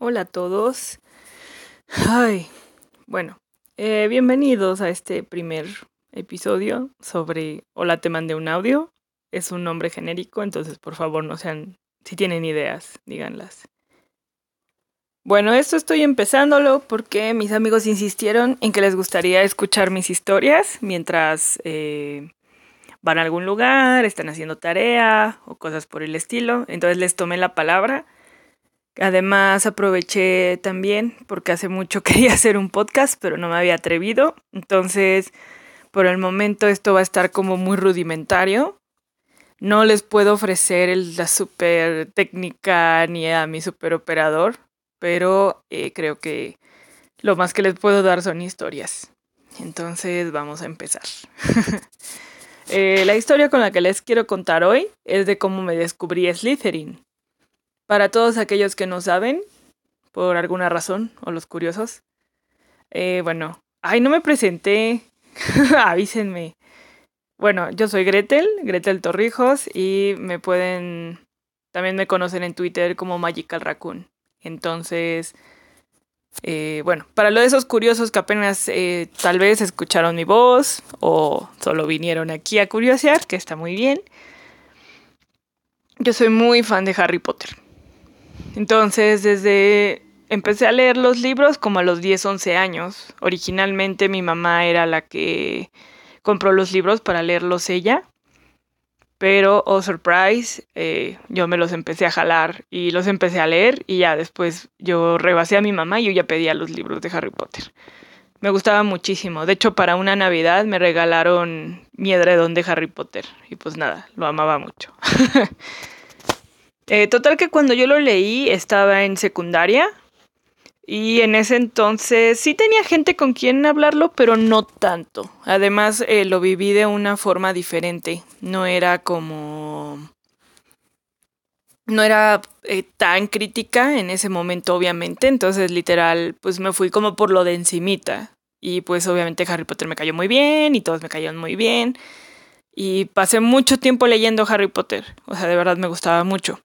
Hola a todos. Ay, bueno, eh, bienvenidos a este primer episodio sobre Hola, te mandé un audio. Es un nombre genérico, entonces por favor no sean, si tienen ideas, díganlas. Bueno, esto estoy empezándolo porque mis amigos insistieron en que les gustaría escuchar mis historias mientras eh, van a algún lugar, están haciendo tarea o cosas por el estilo. Entonces les tomé la palabra. Además aproveché también porque hace mucho quería hacer un podcast, pero no me había atrevido. Entonces, por el momento esto va a estar como muy rudimentario. No les puedo ofrecer la super técnica ni a mi super operador pero eh, creo que lo más que les puedo dar son historias. Entonces vamos a empezar. Eh, la historia con la que les quiero contar hoy es de cómo me descubrí Slytherin. Para todos aquellos que no saben, por alguna razón, o los curiosos, eh, bueno, ay, no me presenté, avísenme. Bueno, yo soy Gretel, Gretel Torrijos, y me pueden, también me conocen en Twitter como Magical Raccoon. Entonces, eh, bueno, para lo de esos curiosos que apenas eh, tal vez escucharon mi voz o solo vinieron aquí a curiosear, que está muy bien, yo soy muy fan de Harry Potter. Entonces, desde empecé a leer los libros como a los 10, 11 años. Originalmente mi mamá era la que compró los libros para leerlos ella. Pero, oh surprise, eh, yo me los empecé a jalar y los empecé a leer y ya después yo rebasé a mi mamá y yo ya pedía los libros de Harry Potter. Me gustaba muchísimo. De hecho, para una Navidad me regalaron mi edredón de Harry Potter y pues nada, lo amaba mucho. Eh, total que cuando yo lo leí estaba en secundaria y en ese entonces sí tenía gente con quien hablarlo, pero no tanto. Además, eh, lo viví de una forma diferente. No era como... No era eh, tan crítica en ese momento, obviamente. Entonces, literal, pues me fui como por lo de encimita. Y pues obviamente Harry Potter me cayó muy bien y todos me cayeron muy bien. Y pasé mucho tiempo leyendo Harry Potter. O sea, de verdad me gustaba mucho.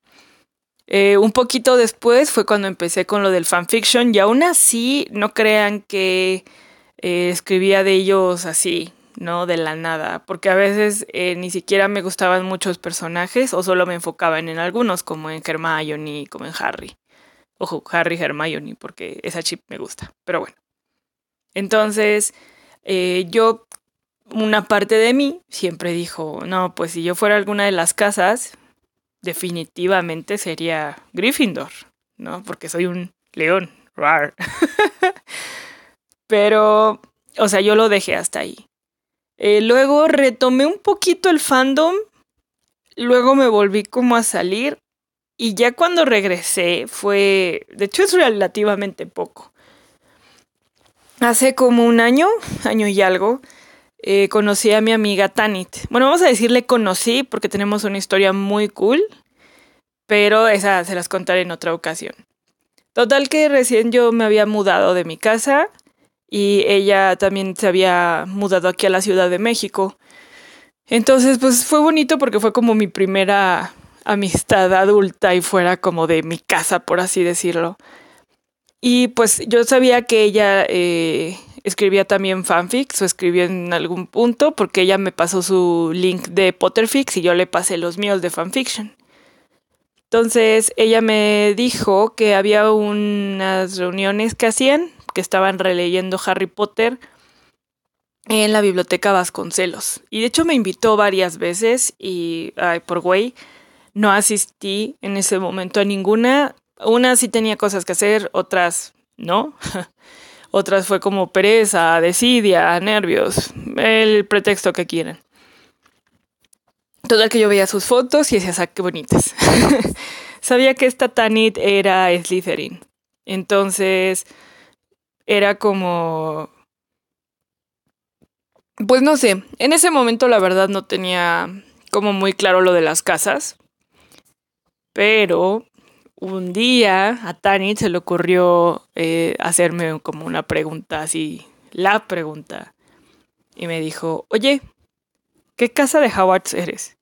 Eh, un poquito después fue cuando empecé con lo del fanfiction y aún así no crean que eh, escribía de ellos así, ¿no? De la nada, porque a veces eh, ni siquiera me gustaban muchos personajes o solo me enfocaban en algunos, como en Hermione, como en Harry. Ojo, Harry Hermione, porque esa chip me gusta, pero bueno. Entonces, yo, una parte de mí siempre dijo, no, pues si yo fuera alguna de las casas, definitivamente sería Gryffindor, ¿no? Porque soy un león. Rar. Pero, o sea, yo lo dejé hasta ahí. Eh, luego retomé un poquito el fandom. Luego me volví como a salir. Y ya cuando regresé fue, de hecho es relativamente poco. Hace como un año, año y algo, eh, conocí a mi amiga Tanit. Bueno, vamos a decirle conocí porque tenemos una historia muy cool, pero esa se las contaré en otra ocasión. Total que recién yo me había mudado de mi casa y ella también se había mudado aquí a la Ciudad de México. Entonces, pues fue bonito porque fue como mi primera amistad adulta y fuera como de mi casa, por así decirlo. Y pues yo sabía que ella eh, escribía también fanfics o escribió en algún punto porque ella me pasó su link de Potterfix y yo le pasé los míos de fanfiction. Entonces ella me dijo que había unas reuniones que hacían, que estaban releyendo Harry Potter en la biblioteca Vasconcelos. Y de hecho me invitó varias veces y ay, por güey no asistí en ese momento a ninguna. Una sí tenía cosas que hacer, otras no. Otras fue como pereza, desidia, nervios, el pretexto que quieran. Total que yo veía sus fotos y decía, ah, qué bonitas. Sabía que esta Tanit era Slytherin. Entonces, era como... Pues no sé, en ese momento la verdad no tenía como muy claro lo de las casas. Pero un día a Tanit se le ocurrió eh, hacerme como una pregunta así, la pregunta. Y me dijo, oye, ¿qué casa de Howard eres?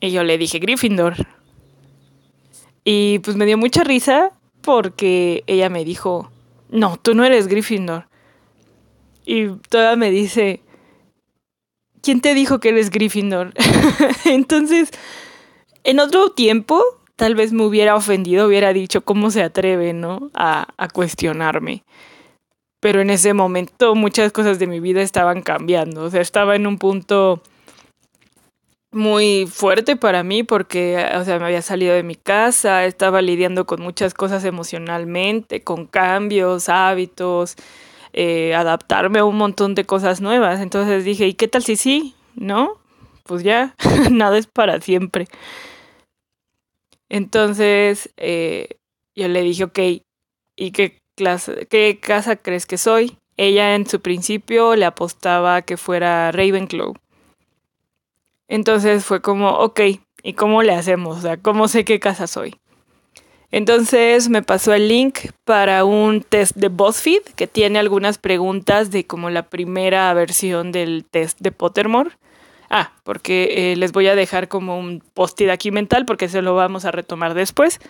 Y yo le dije, Gryffindor. Y pues me dio mucha risa porque ella me dijo, no, tú no eres Gryffindor. Y toda me dice, ¿quién te dijo que eres Gryffindor? Entonces, en otro tiempo, tal vez me hubiera ofendido, hubiera dicho cómo se atreve, ¿no? A, a cuestionarme. Pero en ese momento muchas cosas de mi vida estaban cambiando. O sea, estaba en un punto muy fuerte para mí porque, o sea, me había salido de mi casa, estaba lidiando con muchas cosas emocionalmente, con cambios, hábitos, eh, adaptarme a un montón de cosas nuevas. Entonces dije, ¿y qué tal si sí? ¿No? Pues ya, nada es para siempre. Entonces eh, yo le dije, ok, ¿y qué, clase, qué casa crees que soy? Ella en su principio le apostaba que fuera Ravenclaw. Entonces fue como, ok, ¿y cómo le hacemos? O sea, ¿cómo sé qué casa soy? Entonces me pasó el link para un test de BuzzFeed que tiene algunas preguntas de como la primera versión del test de Pottermore. Ah, porque eh, les voy a dejar como un post-it aquí mental porque se lo vamos a retomar después.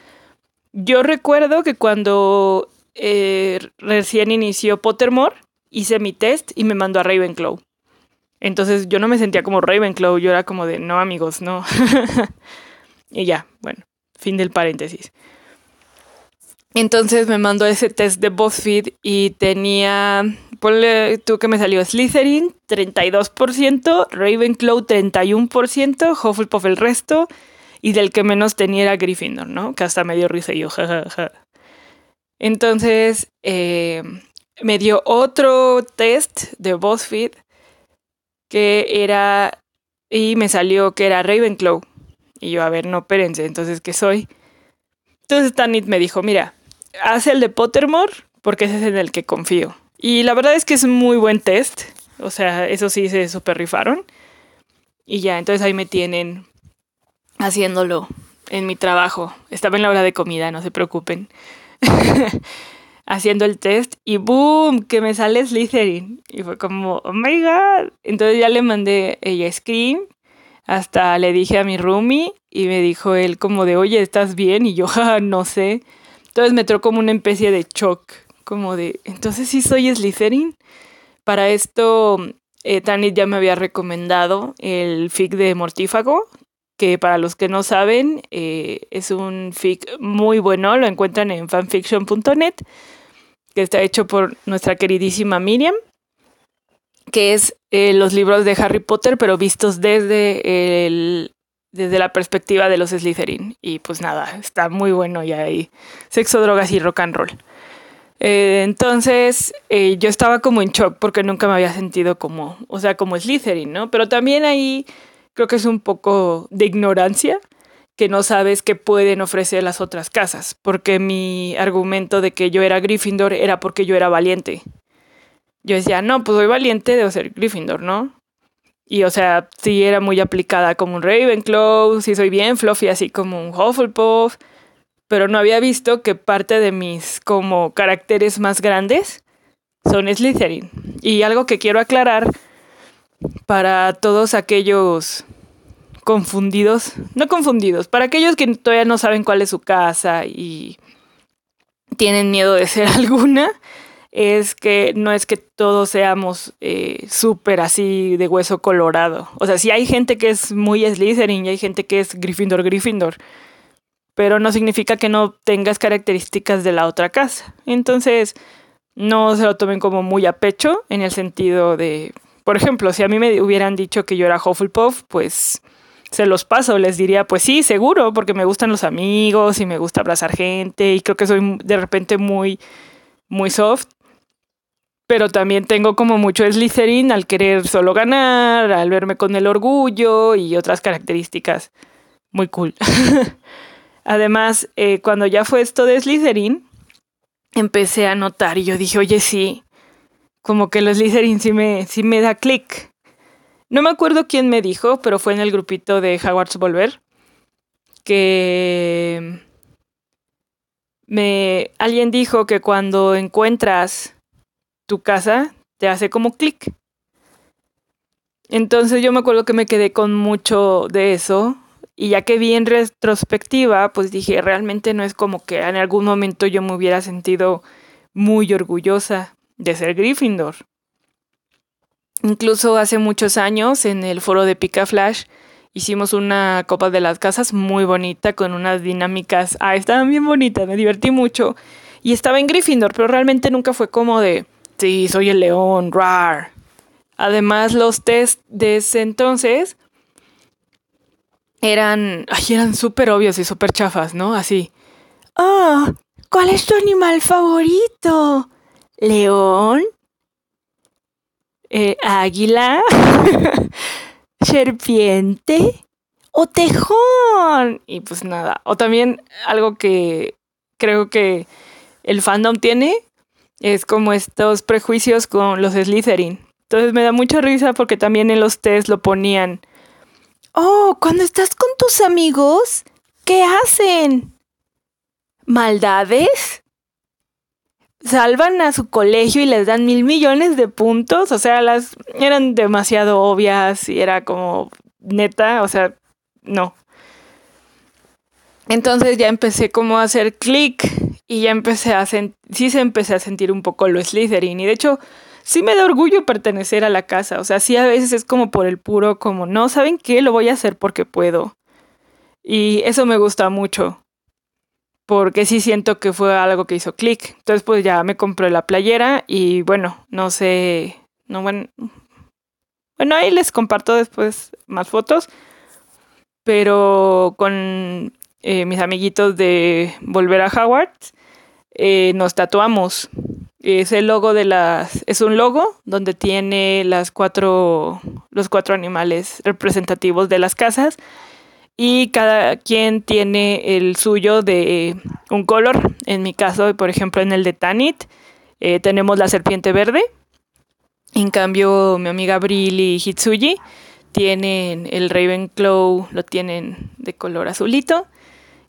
Yo recuerdo que cuando eh, recién inició Pottermore hice mi test y me mandó a Ravenclaw. Entonces yo no me sentía como Ravenclaw, yo era como de, no amigos, no. y ya, bueno, fin del paréntesis. Entonces me mandó ese test de BuzzFeed y tenía, ponle tú que me salió Slytherin 32%, Ravenclaw 31%, Hufflepuff el resto y del que menos tenía era Gryffindor, ¿no? Que hasta me dio risa y yo, jajaja. Entonces eh, me dio otro test de BuzzFeed que era, y me salió que era Ravenclaw. Y yo, a ver, no, espérense, entonces, ¿qué soy? Entonces Tanit me dijo, mira, haz el de Pottermore porque ese es en el que confío. Y la verdad es que es muy buen test. O sea, eso sí se super rifaron. Y ya, entonces ahí me tienen haciéndolo en mi trabajo. Estaba en la hora de comida, no se preocupen. haciendo el test y ¡boom! que me sale Slytherin. Y fue como, oh my god. Entonces ya le mandé ella screen, hasta le dije a mi roomie y me dijo él como de, oye, ¿estás bien? Y yo, ja, no sé. Entonces me entró como una especie de shock, como de, entonces sí soy Slytherin. Para esto, eh, Tanit ya me había recomendado el fic de Mortífago, que para los que no saben, eh, es un fic muy bueno, lo encuentran en fanfiction.net que está hecho por nuestra queridísima Miriam, que es eh, los libros de Harry Potter, pero vistos desde, el, desde la perspectiva de los Slytherin. Y pues nada, está muy bueno y hay sexo, drogas y rock and roll. Eh, entonces eh, yo estaba como en shock porque nunca me había sentido como, o sea, como Slytherin, ¿no? Pero también ahí creo que es un poco de ignorancia que no sabes qué pueden ofrecer las otras casas, porque mi argumento de que yo era Gryffindor era porque yo era valiente. Yo decía, no, pues soy valiente, debo ser Gryffindor, ¿no? Y o sea, sí era muy aplicada como un Ravenclaw, sí soy bien fluffy así como un Hufflepuff, pero no había visto que parte de mis como caracteres más grandes son Slytherin. Y algo que quiero aclarar para todos aquellos confundidos, no confundidos, para aquellos que todavía no saben cuál es su casa y tienen miedo de ser alguna, es que no es que todos seamos eh, súper así de hueso colorado. O sea, sí hay gente que es muy Slytherin y hay gente que es Gryffindor, Gryffindor, pero no significa que no tengas características de la otra casa. Entonces, no se lo tomen como muy a pecho en el sentido de, por ejemplo, si a mí me hubieran dicho que yo era Hufflepuff, pues se los paso, les diría, pues sí, seguro, porque me gustan los amigos y me gusta abrazar gente y creo que soy de repente muy, muy soft. Pero también tengo como mucho Slytherin al querer solo ganar, al verme con el orgullo y otras características muy cool. Además, eh, cuando ya fue esto de Slytherin, empecé a notar y yo dije, oye, sí, como que los Slytherin sí me, sí me da clic. No me acuerdo quién me dijo, pero fue en el grupito de Hogwarts Volver que me alguien dijo que cuando encuentras tu casa te hace como clic. Entonces yo me acuerdo que me quedé con mucho de eso Y ya que vi en retrospectiva, pues dije, realmente no es como que en algún momento yo me hubiera sentido muy orgullosa de ser Gryffindor. Incluso hace muchos años en el foro de Pica Flash hicimos una copa de las casas muy bonita con unas dinámicas. Ah, estaban bien bonitas, me divertí mucho. Y estaba en Gryffindor, pero realmente nunca fue como de, sí, soy el león, rar. Además, los test de ese entonces eran, ay, eran súper obvios y súper chafas, ¿no? Así. Oh, ¿cuál es tu animal favorito? ¿León? Eh, ¿Águila? ¿Serpiente? ¿O tejón? Y pues nada. O también algo que creo que el fandom tiene es como estos prejuicios con los Slytherin. Entonces me da mucha risa porque también en los test lo ponían Oh, cuando estás con tus amigos, ¿qué hacen? ¿Maldades? ¿Salvan a su colegio y les dan mil millones de puntos? O sea, las eran demasiado obvias y era como neta, o sea, no. Entonces ya empecé como a hacer clic y ya empecé a sentir, sí se empecé a sentir un poco lo Slytherin y de hecho sí me da orgullo pertenecer a la casa. O sea, sí a veces es como por el puro, como, no, ¿saben qué? Lo voy a hacer porque puedo. Y eso me gusta mucho. Porque sí siento que fue algo que hizo clic. Entonces, pues ya me compré la playera y bueno, no sé. No, bueno. Bueno, ahí les comparto después más fotos. Pero con eh, mis amiguitos de Volver a Howard, eh, nos tatuamos es el logo de las. Es un logo donde tiene las cuatro. los cuatro animales representativos de las casas. Y cada quien tiene el suyo de un color. En mi caso, por ejemplo, en el de Tanit, eh, tenemos la serpiente verde. En cambio, mi amiga Brill y Hitsuji tienen el Ravenclaw, lo tienen de color azulito.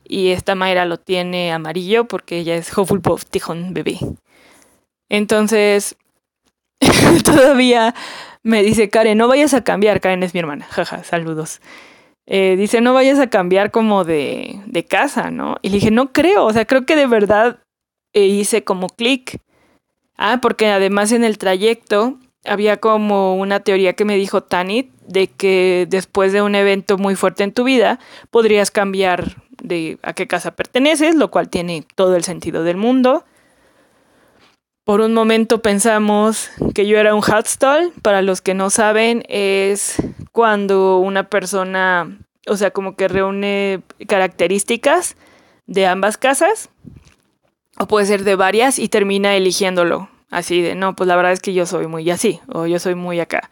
Y esta Mayra lo tiene amarillo porque ella es Hufflepuff Tijón bebé. Entonces, todavía me dice Karen, no vayas a cambiar, Karen es mi hermana, jaja, saludos. Eh, dice, no vayas a cambiar como de, de, casa, ¿no? Y le dije, no creo, o sea, creo que de verdad eh, hice como clic. Ah, porque además en el trayecto había como una teoría que me dijo Tanit de que después de un evento muy fuerte en tu vida podrías cambiar de a qué casa perteneces, lo cual tiene todo el sentido del mundo. Por un momento pensamos que yo era un stall. Para los que no saben, es cuando una persona, o sea, como que reúne características de ambas casas, o puede ser de varias, y termina eligiéndolo. Así de, no, pues la verdad es que yo soy muy así, o yo soy muy acá.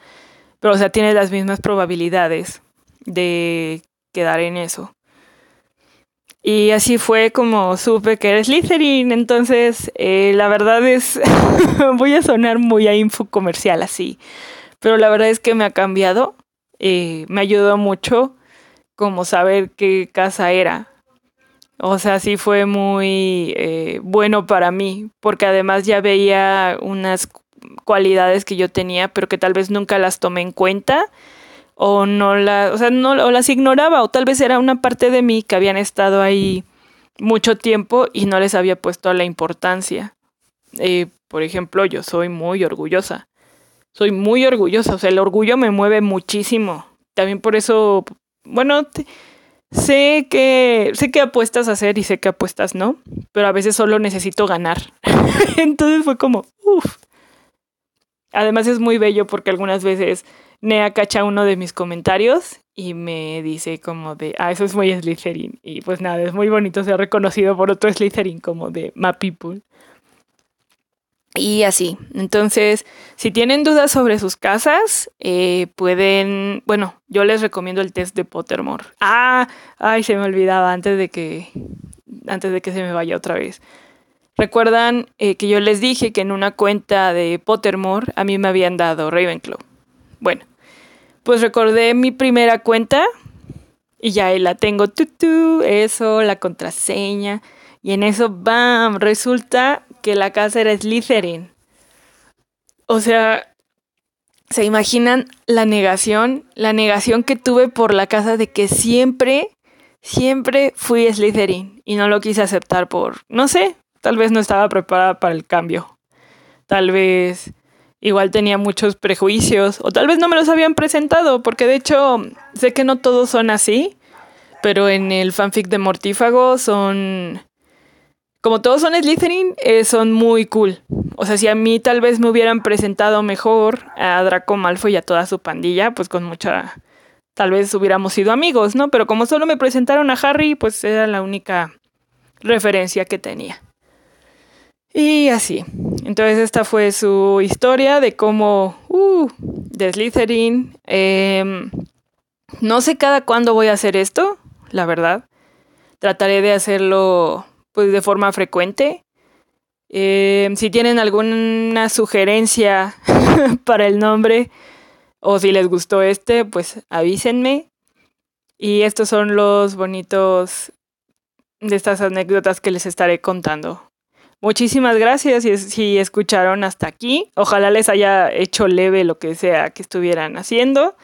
Pero, o sea, tiene las mismas probabilidades de quedar en eso. Y así fue como supe que eres Slytherin. Entonces, eh, la verdad es, voy a sonar muy a info comercial así, pero la verdad es que me ha cambiado. Eh, me ayudó mucho como saber qué casa era. O sea, sí fue muy eh, bueno para mí, porque además ya veía unas cualidades que yo tenía, pero que tal vez nunca las tomé en cuenta o no la, o sea, no o las ignoraba o tal vez era una parte de mí que habían estado ahí mucho tiempo y no les había puesto la importancia. Eh, por ejemplo, yo soy muy orgullosa. Soy muy orgullosa, o sea, el orgullo me mueve muchísimo. También por eso, bueno, sé que sé que apuestas a hacer y sé que apuestas no, pero a veces solo necesito ganar. Entonces fue como, uff. Además es muy bello porque algunas veces Nea cacha uno de mis comentarios y me dice como de, ah, eso es muy Slytherin. Y pues nada, es muy bonito ser reconocido por otro Slytherin como de My People. Y así. Entonces, si tienen dudas sobre sus casas, eh, pueden. Bueno, yo les recomiendo el test de Pottermore. Ah, ay, se me olvidaba antes de que. Antes de que se me vaya otra vez. Recuerdan eh, que yo les dije que en una cuenta de Pottermore a mí me habían dado Ravenclaw. Bueno, pues recordé mi primera cuenta y ya ahí la tengo, tutu, eso, la contraseña. Y en eso, ¡bam! Resulta que la casa era Slytherin. O sea, ¿se imaginan la negación? La negación que tuve por la casa de que siempre siempre fui Slytherin y no lo quise aceptar por, no sé, tal vez no estaba preparada para el cambio. Tal vez igual tenía muchos prejuicios o tal vez no me los habían presentado, porque de hecho sé que no todos son así, pero en el fanfic de Mortífago son como todos son Slytherin, eh, son muy cool. O sea, si a mí tal vez me hubieran presentado mejor a Draco Malfoy y a toda su pandilla, pues con mucha... Tal vez hubiéramos sido amigos, ¿no? Pero como solo me presentaron a Harry, pues era la única referencia que tenía. Y así. Entonces esta fue su historia de cómo... Uh, de. Em, no sé cada cuándo voy a hacer esto, la verdad. Trataré de hacerlo pues de forma frecuente. Eh, si tienen alguna sugerencia para el nombre o si les gustó este, pues avísenme. Y estos son los bonitos de estas anécdotas que les estaré contando. Muchísimas gracias si, si escucharon hasta aquí. Ojalá les haya hecho leve lo que sea que estuvieran haciendo.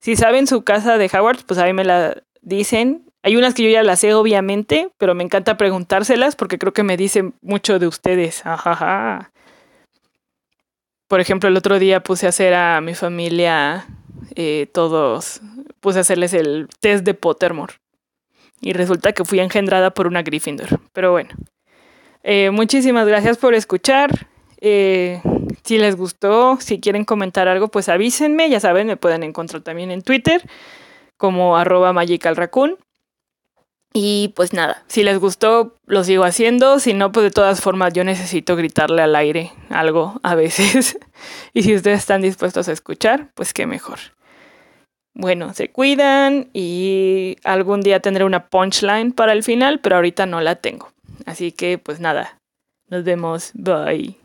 Si saben su casa de Howard, pues a mí me la dicen hay unas que yo ya las sé, obviamente, pero me encanta preguntárselas porque creo que me dicen mucho de ustedes. Ajaja. Por ejemplo, el otro día puse a hacer a mi familia eh, todos, puse a hacerles el test de Pottermore. Y resulta que fui engendrada por una Gryffindor. Pero bueno. Eh, muchísimas gracias por escuchar. Eh, si les gustó, si quieren comentar algo, pues avísenme. Ya saben, me pueden encontrar también en Twitter como arroba magicalraccoon. Y pues nada, si les gustó, lo sigo haciendo. Si no, pues de todas formas yo necesito gritarle al aire algo a veces. y si ustedes están dispuestos a escuchar, pues qué mejor. Bueno, se cuidan y algún día tendré una punchline para el final, pero ahorita no la tengo. Así que pues nada, nos vemos. Bye.